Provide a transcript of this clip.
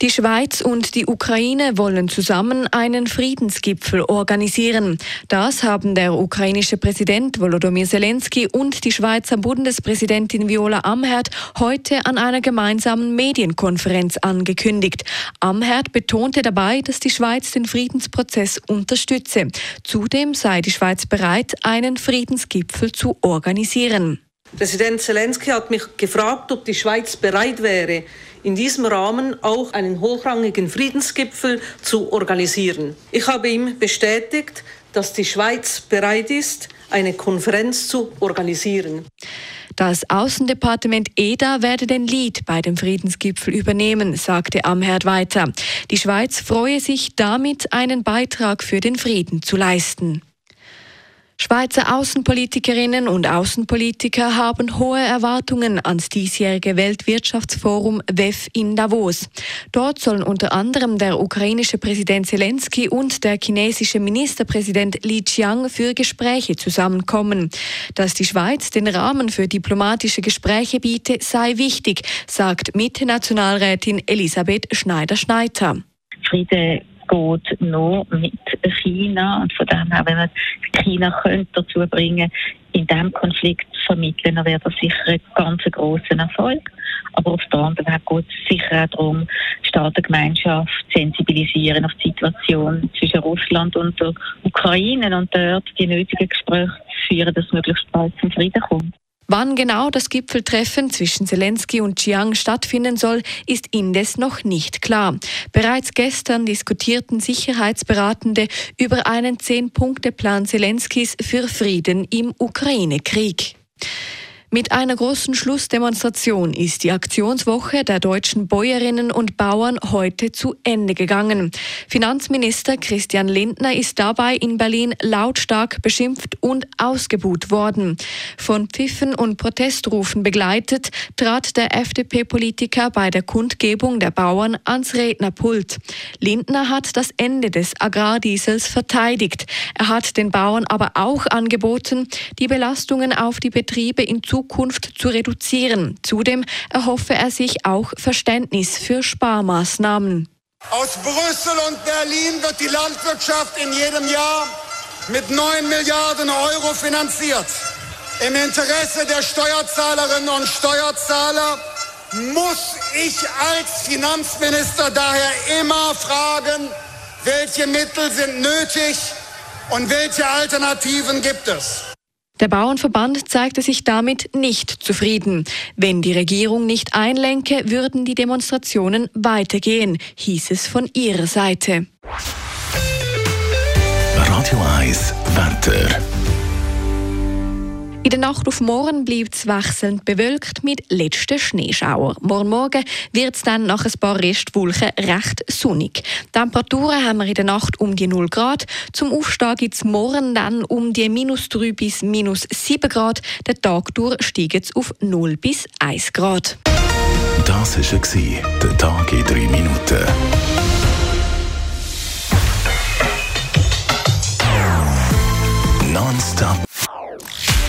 Die Schweiz und die Ukraine wollen zusammen einen Friedensgipfel organisieren. Das haben der ukrainische Präsident Volodymyr Zelensky und die Schweizer Bundespräsidentin Viola Amherd heute an einer gemeinsamen Medienkonferenz angekündigt. Amherd betonte dabei, dass die Schweiz den Friedensprozess unterstütze. Zudem sei die Schweiz bereit, einen Friedensgipfel zu organisieren. Präsident Zelensky hat mich gefragt, ob die Schweiz bereit wäre, in diesem Rahmen auch einen hochrangigen Friedensgipfel zu organisieren. Ich habe ihm bestätigt, dass die Schweiz bereit ist, eine Konferenz zu organisieren. Das Außendepartement EDA werde den Lead bei dem Friedensgipfel übernehmen, sagte Amherd weiter. Die Schweiz freue sich damit, einen Beitrag für den Frieden zu leisten. Schweizer Außenpolitikerinnen und Außenpolitiker haben hohe Erwartungen ans diesjährige Weltwirtschaftsforum WEF in Davos. Dort sollen unter anderem der ukrainische Präsident Zelensky und der chinesische Ministerpräsident Li Qiang für Gespräche zusammenkommen. Dass die Schweiz den Rahmen für diplomatische Gespräche biete, sei wichtig, sagt Mitte-Nationalrätin Elisabeth Schneider-Schneider. Friede geht nur mit China und von dem her, wenn man China könnte dazu bringen, in diesem Konflikt zu vermitteln, dann wäre das sicher ein ganz grosser Erfolg. Aber auf der anderen Seite geht es sicher auch darum, die Staatengemeinschaft zu sensibilisieren auf die Situation zwischen Russland und der Ukraine und dort die nötigen Gespräche zu führen, dass möglichst bald zum Frieden kommt. Wann genau das Gipfeltreffen zwischen Zelensky und Chiang stattfinden soll, ist indes noch nicht klar. Bereits gestern diskutierten Sicherheitsberatende über einen Zehn-Punkte-Plan Zelenskys für Frieden im Ukraine-Krieg. Mit einer großen Schlussdemonstration ist die Aktionswoche der deutschen Bäuerinnen und Bauern heute zu Ende gegangen. Finanzminister Christian Lindner ist dabei in Berlin lautstark beschimpft und ausgebuht worden. Von Pfiffen und Protestrufen begleitet trat der FDP-Politiker bei der Kundgebung der Bauern ans Rednerpult. Lindner hat das Ende des Agrardiesels verteidigt. Er hat den Bauern aber auch angeboten, die Belastungen auf die Betriebe in Zukunft Zukunft zu reduzieren. Zudem erhoffe er sich auch Verständnis für Sparmaßnahmen. Aus Brüssel und Berlin wird die Landwirtschaft in jedem Jahr mit 9 Milliarden Euro finanziert. Im Interesse der Steuerzahlerinnen und Steuerzahler muss ich als Finanzminister daher immer fragen, welche Mittel sind nötig und welche Alternativen gibt es. Der Bauernverband zeigte sich damit nicht zufrieden. Wenn die Regierung nicht einlenke, würden die Demonstrationen weitergehen, hieß es von ihrer Seite. Radio 1 Wetter. In der Nacht auf morgen bleibt es wechselnd bewölkt mit letzten Schneeschauer. Morgen Morgen wird es dann nach ein paar Restwolken recht sonnig. Temperaturen haben wir in der Nacht um die 0 Grad. Zum Aufstehen gibt es morgen dann um die minus 3 bis minus 7 Grad. Der Tag durch steigt es auf 0 bis 1 Grad. Das war der Tag in 3 Minuten.